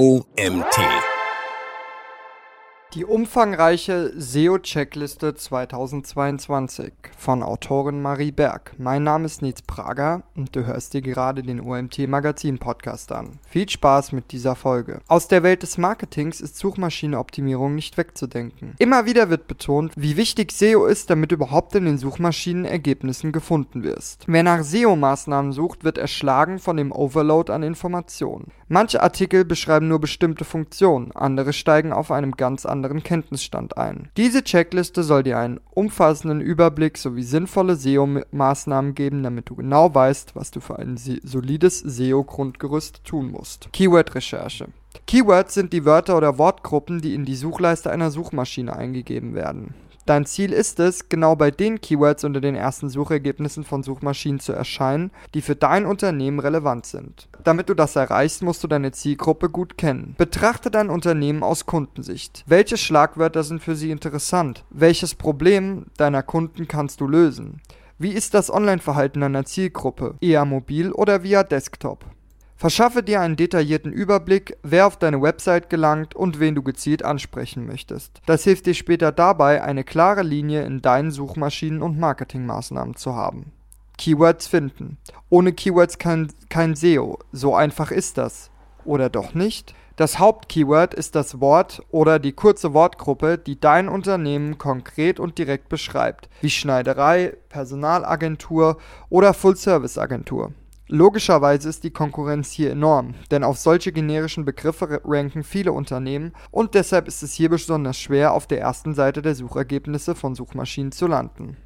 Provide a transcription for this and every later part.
OMT. Die umfangreiche SEO-Checkliste 2022 von Autorin Marie Berg. Mein Name ist Nils Prager und du hörst dir gerade den OMT Magazin Podcast an. Viel Spaß mit dieser Folge. Aus der Welt des Marketings ist Suchmaschinenoptimierung nicht wegzudenken. Immer wieder wird betont, wie wichtig SEO ist, damit überhaupt in den Suchmaschinenergebnissen gefunden wirst. Wer nach SEO-Maßnahmen sucht, wird erschlagen von dem Overload an Informationen. Manche Artikel beschreiben nur bestimmte Funktionen, andere steigen auf einem ganz anderen Kenntnisstand ein. Diese Checkliste soll dir einen umfassenden Überblick sowie sinnvolle SEO-Maßnahmen geben, damit du genau weißt, was du für ein solides SEO-Grundgerüst tun musst. Keyword-Recherche Keywords sind die Wörter oder Wortgruppen, die in die Suchleiste einer Suchmaschine eingegeben werden. Dein Ziel ist es, genau bei den Keywords unter den ersten Suchergebnissen von Suchmaschinen zu erscheinen, die für dein Unternehmen relevant sind. Damit du das erreichst, musst du deine Zielgruppe gut kennen. Betrachte dein Unternehmen aus Kundensicht. Welche Schlagwörter sind für sie interessant? Welches Problem deiner Kunden kannst du lösen? Wie ist das Online-Verhalten deiner Zielgruppe? Eher mobil oder via Desktop? Verschaffe dir einen detaillierten Überblick, wer auf deine Website gelangt und wen du gezielt ansprechen möchtest. Das hilft dir später dabei, eine klare Linie in deinen Suchmaschinen und Marketingmaßnahmen zu haben. Keywords finden. Ohne Keywords kein, kein SEO. So einfach ist das. Oder doch nicht? Das Hauptkeyword ist das Wort oder die kurze Wortgruppe, die dein Unternehmen konkret und direkt beschreibt, wie Schneiderei, Personalagentur oder Full-Service-Agentur. Logischerweise ist die Konkurrenz hier enorm, denn auf solche generischen Begriffe ranken viele Unternehmen und deshalb ist es hier besonders schwer, auf der ersten Seite der Suchergebnisse von Suchmaschinen zu landen.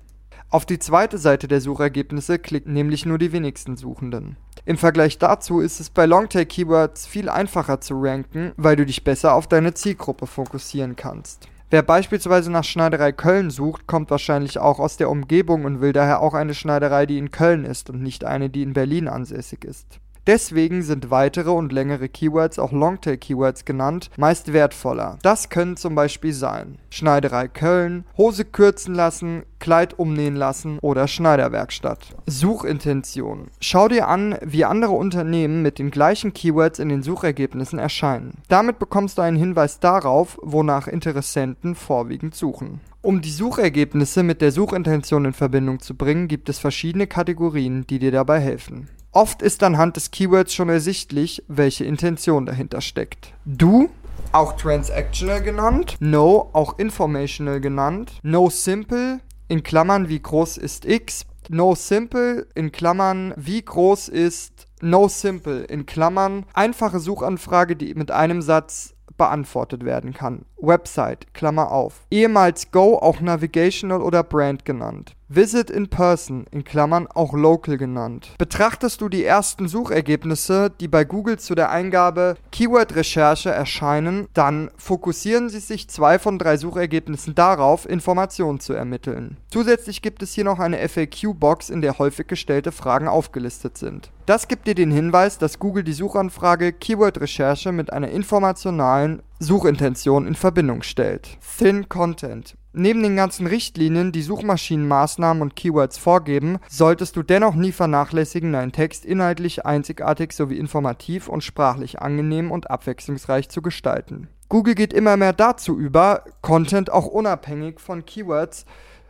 Auf die zweite Seite der Suchergebnisse klicken nämlich nur die wenigsten Suchenden. Im Vergleich dazu ist es bei Longtail-Keywords viel einfacher zu ranken, weil du dich besser auf deine Zielgruppe fokussieren kannst. Wer beispielsweise nach Schneiderei Köln sucht, kommt wahrscheinlich auch aus der Umgebung und will daher auch eine Schneiderei, die in Köln ist und nicht eine, die in Berlin ansässig ist. Deswegen sind weitere und längere Keywords, auch Longtail-Keywords genannt, meist wertvoller. Das können zum Beispiel sein Schneiderei Köln, Hose kürzen lassen, Kleid umnähen lassen oder Schneiderwerkstatt. Suchintention. Schau dir an, wie andere Unternehmen mit den gleichen Keywords in den Suchergebnissen erscheinen. Damit bekommst du einen Hinweis darauf, wonach Interessenten vorwiegend suchen. Um die Suchergebnisse mit der Suchintention in Verbindung zu bringen, gibt es verschiedene Kategorien, die dir dabei helfen. Oft ist anhand des Keywords schon ersichtlich, welche Intention dahinter steckt. Do, auch transactional genannt, No, auch informational genannt, No simple, in Klammern wie groß ist X, No simple, in Klammern wie groß ist No simple, in Klammern einfache Suchanfrage, die mit einem Satz beantwortet werden kann. Website, Klammer auf. Ehemals Go, auch Navigational oder Brand genannt. Visit in Person, in Klammern auch Local genannt. Betrachtest du die ersten Suchergebnisse, die bei Google zu der Eingabe Keyword-Recherche erscheinen, dann fokussieren sie sich zwei von drei Suchergebnissen darauf, Informationen zu ermitteln. Zusätzlich gibt es hier noch eine FAQ-Box, in der häufig gestellte Fragen aufgelistet sind. Das gibt dir den Hinweis, dass Google die Suchanfrage Keyword-Recherche mit einer informationalen Suchintention in Verbindung stellt. Thin Content. Neben den ganzen Richtlinien, die Suchmaschinenmaßnahmen und Keywords vorgeben, solltest du dennoch nie vernachlässigen, deinen Text inhaltlich einzigartig sowie informativ und sprachlich angenehm und abwechslungsreich zu gestalten. Google geht immer mehr dazu über, Content auch unabhängig von Keywords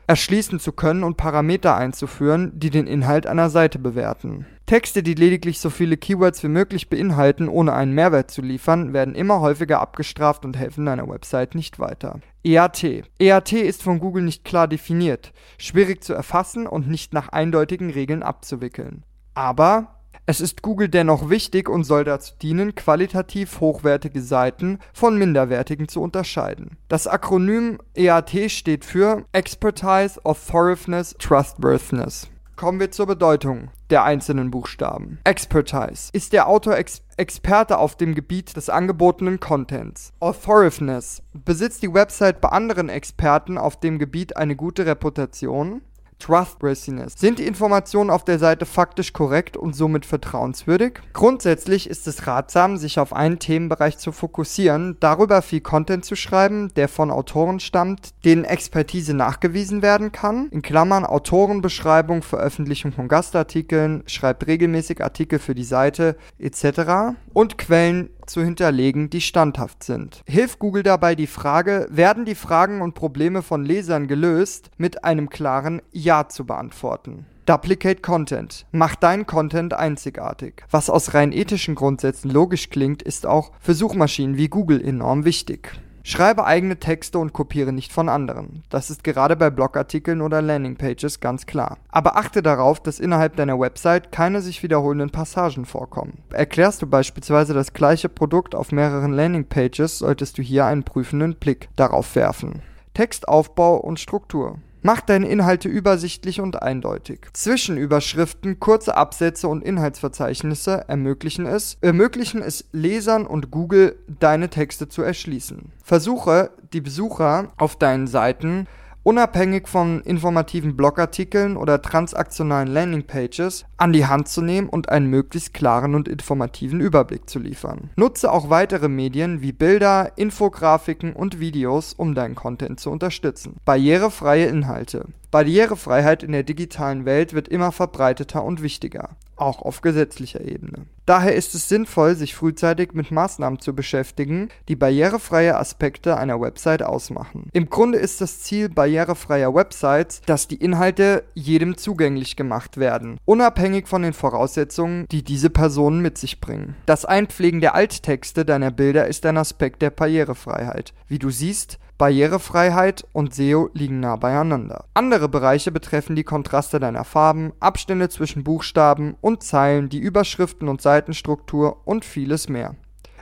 erschließen zu können und Parameter einzuführen, die den Inhalt einer Seite bewerten. Texte, die lediglich so viele Keywords wie möglich beinhalten, ohne einen Mehrwert zu liefern, werden immer häufiger abgestraft und helfen deiner Website nicht weiter. EAT. EAT ist von Google nicht klar definiert, schwierig zu erfassen und nicht nach eindeutigen Regeln abzuwickeln. Aber es ist Google dennoch wichtig und soll dazu dienen, qualitativ hochwertige Seiten von minderwertigen zu unterscheiden. Das Akronym EAT steht für Expertise, Authoritiveness, Trustworthiness. Kommen wir zur Bedeutung der einzelnen Buchstaben. Expertise ist der Autor Ex Experte auf dem Gebiet des angebotenen Contents. Authoritiveness besitzt die Website bei anderen Experten auf dem Gebiet eine gute Reputation. Trustworthiness. Sind die Informationen auf der Seite faktisch korrekt und somit vertrauenswürdig? Grundsätzlich ist es ratsam, sich auf einen Themenbereich zu fokussieren, darüber viel Content zu schreiben, der von Autoren stammt, denen Expertise nachgewiesen werden kann. In Klammern Autorenbeschreibung, Veröffentlichung von Gastartikeln, schreibt regelmäßig Artikel für die Seite etc. Und Quellen, zu hinterlegen, die standhaft sind. Hilf Google dabei die Frage, werden die Fragen und Probleme von Lesern gelöst, mit einem klaren Ja zu beantworten. Duplicate Content. Mach deinen Content einzigartig. Was aus rein ethischen Grundsätzen logisch klingt, ist auch für Suchmaschinen wie Google enorm wichtig. Schreibe eigene Texte und kopiere nicht von anderen. Das ist gerade bei Blogartikeln oder Landingpages ganz klar. Aber achte darauf, dass innerhalb deiner Website keine sich wiederholenden Passagen vorkommen. Erklärst du beispielsweise das gleiche Produkt auf mehreren Landingpages, solltest du hier einen prüfenden Blick darauf werfen. Textaufbau und Struktur. Mach deine Inhalte übersichtlich und eindeutig. Zwischenüberschriften, kurze Absätze und Inhaltsverzeichnisse ermöglichen es, ermöglichen es Lesern und Google, deine Texte zu erschließen. Versuche, die Besucher auf deinen Seiten unabhängig von informativen Blogartikeln oder transaktionalen Landingpages an die Hand zu nehmen und einen möglichst klaren und informativen Überblick zu liefern. Nutze auch weitere Medien wie Bilder, Infografiken und Videos, um deinen Content zu unterstützen. Barrierefreie Inhalte. Barrierefreiheit in der digitalen Welt wird immer verbreiteter und wichtiger, auch auf gesetzlicher Ebene. Daher ist es sinnvoll, sich frühzeitig mit Maßnahmen zu beschäftigen, die barrierefreie Aspekte einer Website ausmachen. Im Grunde ist das Ziel barrierefreier Websites, dass die Inhalte jedem zugänglich gemacht werden, unabhängig von den Voraussetzungen, die diese Personen mit sich bringen. Das Einpflegen der Alttexte deiner Bilder ist ein Aspekt der Barrierefreiheit. Wie du siehst, Barrierefreiheit und SEO liegen nah beieinander. Andere Bereiche betreffen die Kontraste deiner Farben, Abstände zwischen Buchstaben und Zeilen, die Überschriften und Seitenstruktur und vieles mehr.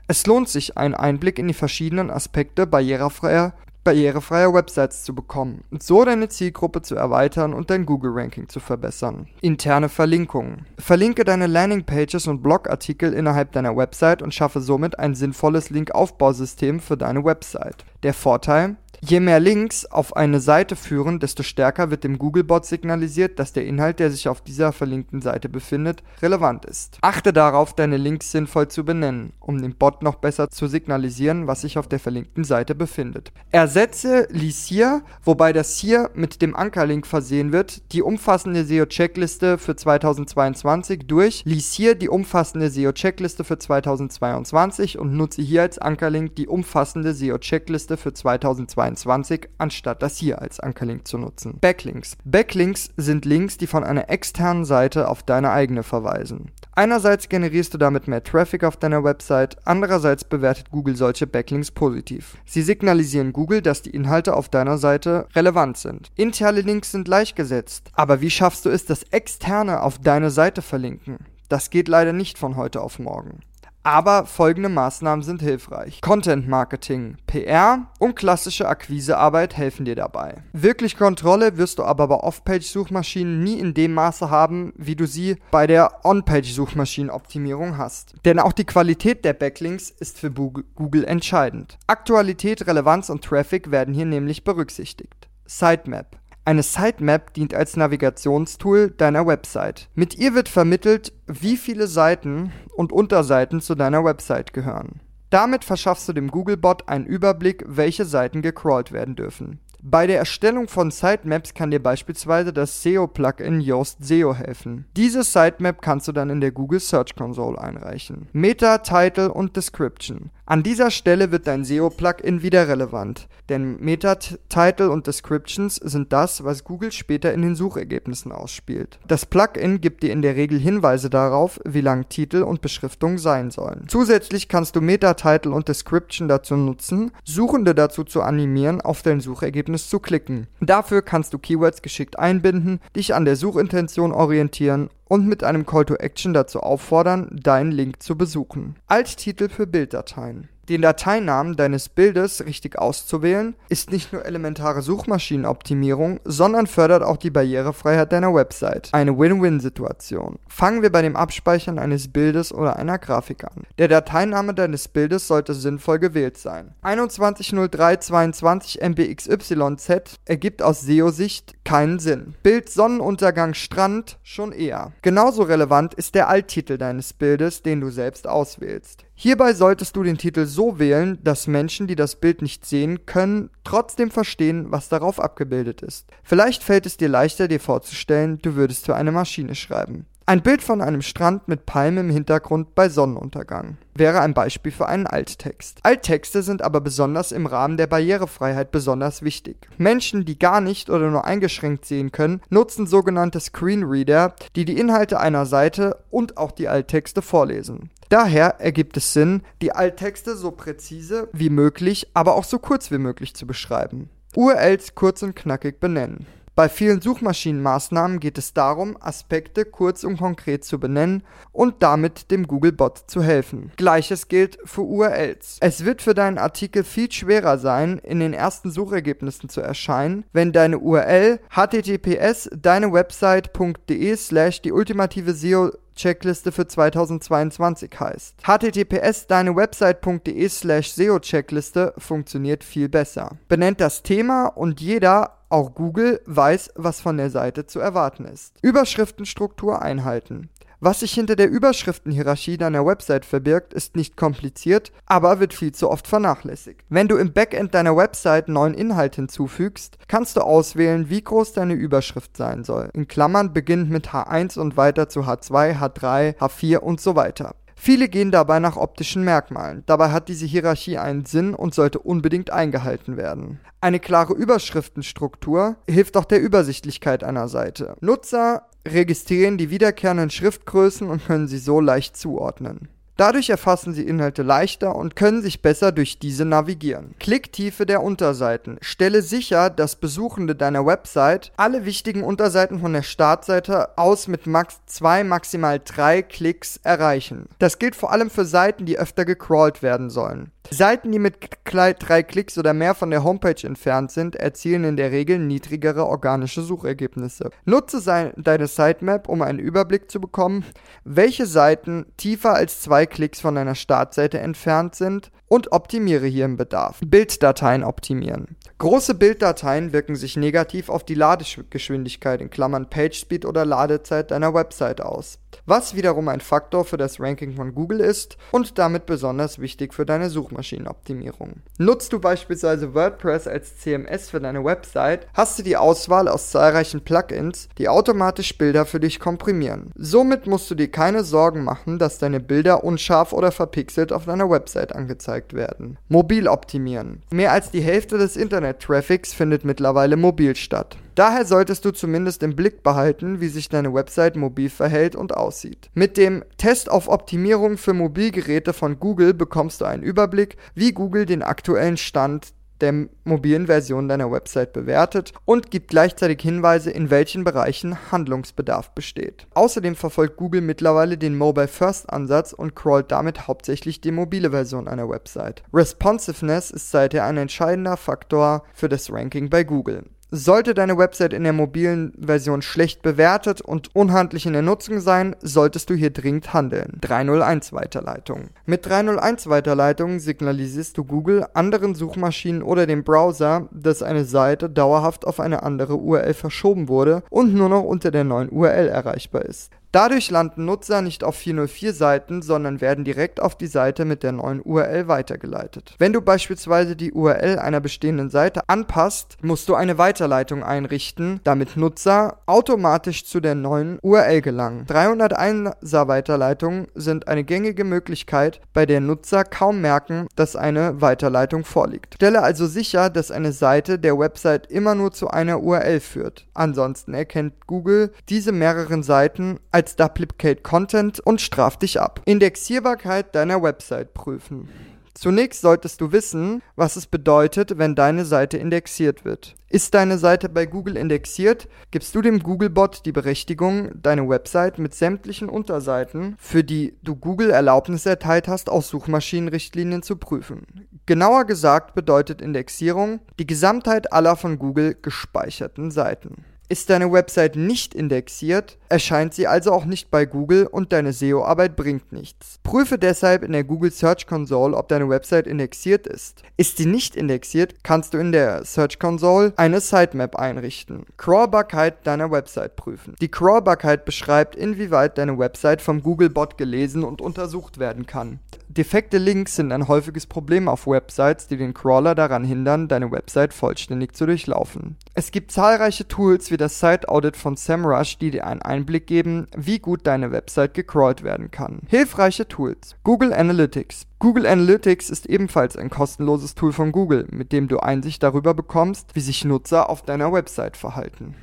Es lohnt sich, einen Einblick in die verschiedenen Aspekte barrierefreier barrierefreie Websites zu bekommen und so deine Zielgruppe zu erweitern und dein Google-Ranking zu verbessern. Interne Verlinkungen. Verlinke deine Landingpages und Blogartikel innerhalb deiner Website und schaffe somit ein sinnvolles Linkaufbausystem für deine Website. Der Vorteil? Je mehr Links auf eine Seite führen, desto stärker wird dem Googlebot signalisiert, dass der Inhalt, der sich auf dieser verlinkten Seite befindet, relevant ist. Achte darauf, deine Links sinnvoll zu benennen, um dem Bot noch besser zu signalisieren, was sich auf der verlinkten Seite befindet. Ersetze Lisier, wobei das hier mit dem Ankerlink versehen wird, die umfassende SEO-Checkliste für 2022 durch Lisier die umfassende SEO-Checkliste für 2022 und nutze hier als Ankerlink die umfassende SEO-Checkliste für 2022. 22, anstatt das hier als Ankerlink zu nutzen. Backlinks. Backlinks sind Links, die von einer externen Seite auf deine eigene verweisen. Einerseits generierst du damit mehr Traffic auf deiner Website, andererseits bewertet Google solche Backlinks positiv. Sie signalisieren Google, dass die Inhalte auf deiner Seite relevant sind. Interne Links sind leicht gesetzt, aber wie schaffst du es, dass externe auf deine Seite verlinken? Das geht leider nicht von heute auf morgen. Aber folgende Maßnahmen sind hilfreich. Content Marketing, PR und klassische Akquisearbeit helfen dir dabei. Wirklich Kontrolle wirst du aber bei Off-Page-Suchmaschinen nie in dem Maße haben, wie du sie bei der On-Page-Suchmaschinenoptimierung hast. Denn auch die Qualität der Backlinks ist für Google entscheidend. Aktualität, Relevanz und Traffic werden hier nämlich berücksichtigt. Sitemap. Eine Sitemap dient als Navigationstool deiner Website. Mit ihr wird vermittelt, wie viele Seiten und Unterseiten zu deiner Website gehören. Damit verschaffst du dem Googlebot einen Überblick, welche Seiten gecrawlt werden dürfen. Bei der Erstellung von Sitemaps kann dir beispielsweise das SEO-Plugin Yoast SEO helfen. Diese Sitemap kannst du dann in der Google Search Console einreichen. Meta, Title und Description. An dieser Stelle wird dein SEO-Plugin wieder relevant, denn Meta-Title und Descriptions sind das, was Google später in den Suchergebnissen ausspielt. Das Plugin gibt dir in der Regel Hinweise darauf, wie lang Titel und Beschriftung sein sollen. Zusätzlich kannst du Meta-Title und Description dazu nutzen, Suchende dazu zu animieren, auf dein Suchergebnis zu klicken. Dafür kannst du Keywords geschickt einbinden, dich an der Suchintention orientieren und mit einem Call to Action dazu auffordern, deinen Link zu besuchen. Alttitel für Bilddateien. Den Dateinamen deines Bildes richtig auszuwählen, ist nicht nur elementare Suchmaschinenoptimierung, sondern fördert auch die Barrierefreiheit deiner Website. Eine Win-Win-Situation. Fangen wir bei dem Abspeichern eines Bildes oder einer Grafik an. Der Dateiname deines Bildes sollte sinnvoll gewählt sein. 210322 MBXYZ ergibt aus SEO-Sicht keinen Sinn. Bild Sonnenuntergang Strand schon eher. Genauso relevant ist der Alttitel deines Bildes, den du selbst auswählst. Hierbei solltest du den Titel so wählen, dass Menschen, die das Bild nicht sehen können, trotzdem verstehen, was darauf abgebildet ist. Vielleicht fällt es dir leichter, dir vorzustellen, du würdest für eine Maschine schreiben. Ein Bild von einem Strand mit Palmen im Hintergrund bei Sonnenuntergang wäre ein Beispiel für einen Alttext. Alttexte sind aber besonders im Rahmen der Barrierefreiheit besonders wichtig. Menschen, die gar nicht oder nur eingeschränkt sehen können, nutzen sogenannte Screenreader, die die Inhalte einer Seite und auch die Alttexte vorlesen. Daher ergibt es Sinn, die Alttexte so präzise wie möglich, aber auch so kurz wie möglich zu beschreiben. URLs kurz und knackig benennen. Bei vielen Suchmaschinenmaßnahmen geht es darum, Aspekte kurz und konkret zu benennen und damit dem Googlebot zu helfen. Gleiches gilt für URLs. Es wird für deinen Artikel viel schwerer sein, in den ersten Suchergebnissen zu erscheinen, wenn deine URL https deinewebsite.de slash die ultimative SEO Checkliste für 2022 heißt. https deinewebsite.de slash SEO Checkliste funktioniert viel besser. Benennt das Thema und jeder auch Google weiß, was von der Seite zu erwarten ist. Überschriftenstruktur einhalten. Was sich hinter der Überschriftenhierarchie deiner Website verbirgt, ist nicht kompliziert, aber wird viel zu oft vernachlässigt. Wenn du im Backend deiner Website neuen Inhalt hinzufügst, kannst du auswählen, wie groß deine Überschrift sein soll. In Klammern beginnt mit H1 und weiter zu H2, H3, H4 und so weiter. Viele gehen dabei nach optischen Merkmalen. Dabei hat diese Hierarchie einen Sinn und sollte unbedingt eingehalten werden. Eine klare Überschriftenstruktur hilft auch der Übersichtlichkeit einer Seite. Nutzer registrieren die wiederkehrenden Schriftgrößen und können sie so leicht zuordnen. Dadurch erfassen Sie Inhalte leichter und können sich besser durch diese navigieren. Klicktiefe der Unterseiten. Stelle sicher, dass Besuchende deiner Website alle wichtigen Unterseiten von der Startseite aus mit max 2, maximal 3 Klicks erreichen. Das gilt vor allem für Seiten, die öfter gecrawlt werden sollen. Seiten, die mit drei Klicks oder mehr von der Homepage entfernt sind, erzielen in der Regel niedrigere organische Suchergebnisse. Nutze deine Sitemap, um einen Überblick zu bekommen, welche Seiten tiefer als zwei Klicks von deiner Startseite entfernt sind und optimiere hier im Bedarf. Bilddateien optimieren. Große Bilddateien wirken sich negativ auf die Ladegeschwindigkeit in Klammern PageSpeed oder Ladezeit deiner Website aus was wiederum ein Faktor für das Ranking von Google ist und damit besonders wichtig für deine Suchmaschinenoptimierung. Nutzt du beispielsweise WordPress als CMS für deine Website, hast du die Auswahl aus zahlreichen Plugins, die automatisch Bilder für dich komprimieren. Somit musst du dir keine Sorgen machen, dass deine Bilder unscharf oder verpixelt auf deiner Website angezeigt werden. Mobil optimieren. Mehr als die Hälfte des Internet-Traffics findet mittlerweile mobil statt. Daher solltest du zumindest im Blick behalten, wie sich deine Website mobil verhält und aussieht. Mit dem Test auf Optimierung für Mobilgeräte von Google bekommst du einen Überblick, wie Google den aktuellen Stand der mobilen Version deiner Website bewertet und gibt gleichzeitig Hinweise, in welchen Bereichen Handlungsbedarf besteht. Außerdem verfolgt Google mittlerweile den Mobile First Ansatz und crawlt damit hauptsächlich die mobile Version einer Website. Responsiveness ist seither ein entscheidender Faktor für das Ranking bei Google. Sollte deine Website in der mobilen Version schlecht bewertet und unhandlich in der Nutzung sein, solltest du hier dringend handeln. 301 Weiterleitung. Mit 301 Weiterleitung signalisierst du Google, anderen Suchmaschinen oder dem Browser, dass eine Seite dauerhaft auf eine andere URL verschoben wurde und nur noch unter der neuen URL erreichbar ist. Dadurch landen Nutzer nicht auf 404 Seiten, sondern werden direkt auf die Seite mit der neuen URL weitergeleitet. Wenn du beispielsweise die URL einer bestehenden Seite anpasst, musst du eine Weiterleitung einrichten, damit Nutzer automatisch zu der neuen URL gelangen. 301er Weiterleitungen sind eine gängige Möglichkeit, bei der Nutzer kaum merken, dass eine Weiterleitung vorliegt. Stelle also sicher, dass eine Seite der Website immer nur zu einer URL führt. Ansonsten erkennt Google diese mehreren Seiten als als Duplicate Content und straf dich ab. Indexierbarkeit deiner Website prüfen. Zunächst solltest du wissen, was es bedeutet, wenn deine Seite indexiert wird. Ist deine Seite bei Google indexiert, gibst du dem Googlebot die Berechtigung, deine Website mit sämtlichen Unterseiten, für die du Google Erlaubnis erteilt hast, aus Suchmaschinenrichtlinien zu prüfen. Genauer gesagt bedeutet Indexierung die Gesamtheit aller von Google gespeicherten Seiten. Ist deine Website nicht indexiert, erscheint sie also auch nicht bei Google und deine SEO-Arbeit bringt nichts. Prüfe deshalb in der Google Search Console, ob deine Website indexiert ist. Ist sie nicht indexiert, kannst du in der Search Console eine Sitemap einrichten. Crawlbarkeit deiner Website prüfen. Die Crawlbarkeit beschreibt, inwieweit deine Website vom Googlebot gelesen und untersucht werden kann. Defekte Links sind ein häufiges Problem auf Websites, die den Crawler daran hindern, deine Website vollständig zu durchlaufen. Es gibt zahlreiche Tools wie das Site Audit von SEMrush, die dir einen Einblick geben, wie gut deine Website gecrawlt werden kann. Hilfreiche Tools. Google Analytics. Google Analytics ist ebenfalls ein kostenloses Tool von Google, mit dem du Einsicht darüber bekommst, wie sich Nutzer auf deiner Website verhalten.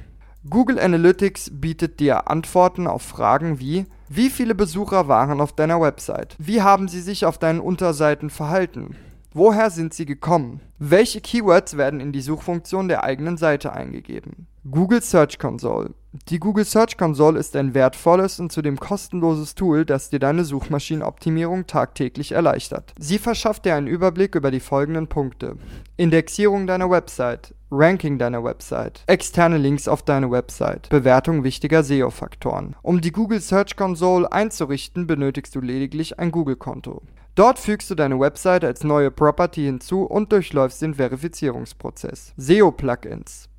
Google Analytics bietet dir Antworten auf Fragen wie wie viele Besucher waren auf deiner Website? Wie haben sie sich auf deinen Unterseiten verhalten? Woher sind sie gekommen? Welche Keywords werden in die Suchfunktion der eigenen Seite eingegeben? Google Search Console. Die Google Search Console ist ein wertvolles und zudem kostenloses Tool, das dir deine Suchmaschinenoptimierung tagtäglich erleichtert. Sie verschafft dir einen Überblick über die folgenden Punkte. Indexierung deiner Website, Ranking deiner Website, externe Links auf deine Website, Bewertung wichtiger SEO-Faktoren. Um die Google Search Console einzurichten, benötigst du lediglich ein Google-Konto. Dort fügst du deine Website als neue Property hinzu und durchläufst den Verifizierungsprozess. SEO-Plugins.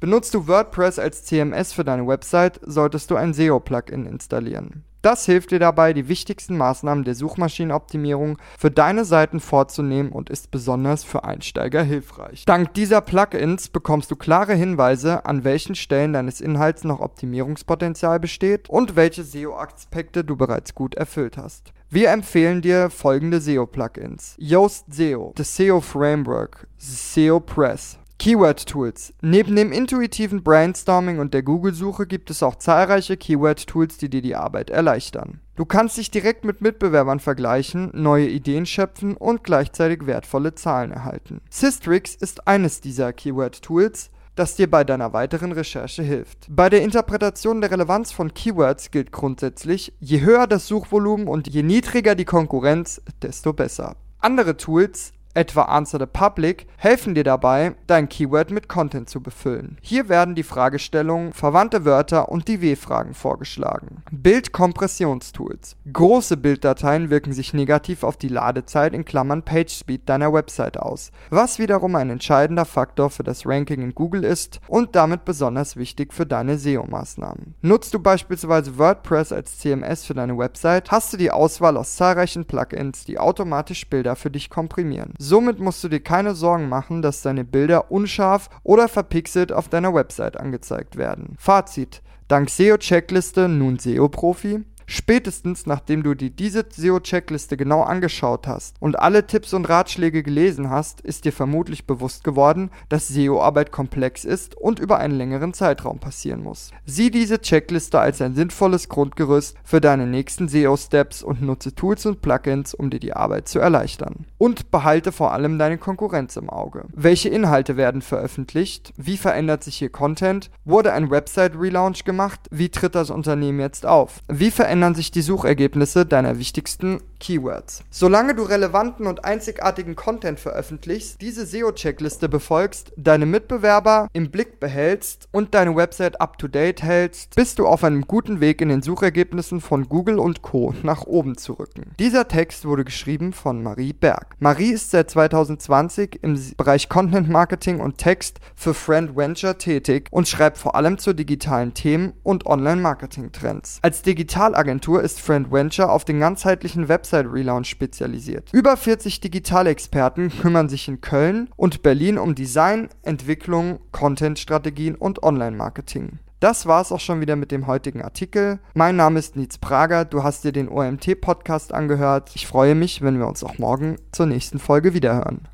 Benutzt du WordPress als CMS für deine Website, solltest du ein SEO-Plugin installieren. Das hilft dir dabei, die wichtigsten Maßnahmen der Suchmaschinenoptimierung für deine Seiten vorzunehmen und ist besonders für Einsteiger hilfreich. Dank dieser Plugins bekommst du klare Hinweise, an welchen Stellen deines Inhalts noch Optimierungspotenzial besteht und welche SEO-Aspekte du bereits gut erfüllt hast. Wir empfehlen dir folgende SEO-Plugins. Yoast SEO, The SEO Framework, SEO Press, Keyword-Tools. Neben dem intuitiven Brainstorming und der Google-Suche gibt es auch zahlreiche Keyword-Tools, die dir die Arbeit erleichtern. Du kannst dich direkt mit Mitbewerbern vergleichen, neue Ideen schöpfen und gleichzeitig wertvolle Zahlen erhalten. Systrix ist eines dieser Keyword-Tools, das dir bei deiner weiteren Recherche hilft. Bei der Interpretation der Relevanz von Keywords gilt grundsätzlich, je höher das Suchvolumen und je niedriger die Konkurrenz, desto besser. Andere Tools etwa Answer the Public, helfen dir dabei, dein Keyword mit Content zu befüllen. Hier werden die Fragestellungen, verwandte Wörter und die W-Fragen vorgeschlagen. Bildkompressionstools. Große Bilddateien wirken sich negativ auf die Ladezeit in Klammern PageSpeed deiner Website aus, was wiederum ein entscheidender Faktor für das Ranking in Google ist und damit besonders wichtig für deine SEO-Maßnahmen. Nutzt du beispielsweise WordPress als CMS für deine Website, hast du die Auswahl aus zahlreichen Plugins, die automatisch Bilder für dich komprimieren. Somit musst du dir keine Sorgen machen, dass deine Bilder unscharf oder verpixelt auf deiner Website angezeigt werden. Fazit. Dank SEO-Checkliste nun SEO-Profi? Spätestens nachdem du dir diese SEO-Checkliste genau angeschaut hast und alle Tipps und Ratschläge gelesen hast, ist dir vermutlich bewusst geworden, dass SEO-Arbeit komplex ist und über einen längeren Zeitraum passieren muss. Sieh diese Checkliste als ein sinnvolles Grundgerüst für deine nächsten SEO-Steps und nutze Tools und Plugins, um dir die Arbeit zu erleichtern. Und behalte vor allem deine Konkurrenz im Auge. Welche Inhalte werden veröffentlicht? Wie verändert sich hier Content? Wurde ein Website-Relaunch gemacht? Wie tritt das Unternehmen jetzt auf? Wie verändert verändern sich die Suchergebnisse deiner wichtigsten Keywords. Solange du relevanten und einzigartigen Content veröffentlichst, diese SEO-Checkliste befolgst, deine Mitbewerber im Blick behältst und deine Website up-to-date hältst, bist du auf einem guten Weg in den Suchergebnissen von Google und Co. nach oben zu rücken. Dieser Text wurde geschrieben von Marie Berg. Marie ist seit 2020 im Bereich Content Marketing und Text für Friend Venture tätig und schreibt vor allem zu digitalen Themen und Online-Marketing-Trends. Als Digitalagentur Agentur ist Friend Venture auf den ganzheitlichen Website-Relaunch spezialisiert. Über 40 Digitalexperten kümmern sich in Köln und Berlin um Design, Entwicklung, Content-Strategien und Online-Marketing. Das war's auch schon wieder mit dem heutigen Artikel. Mein Name ist Nietz Prager, du hast dir den OMT-Podcast angehört. Ich freue mich, wenn wir uns auch morgen zur nächsten Folge wiederhören.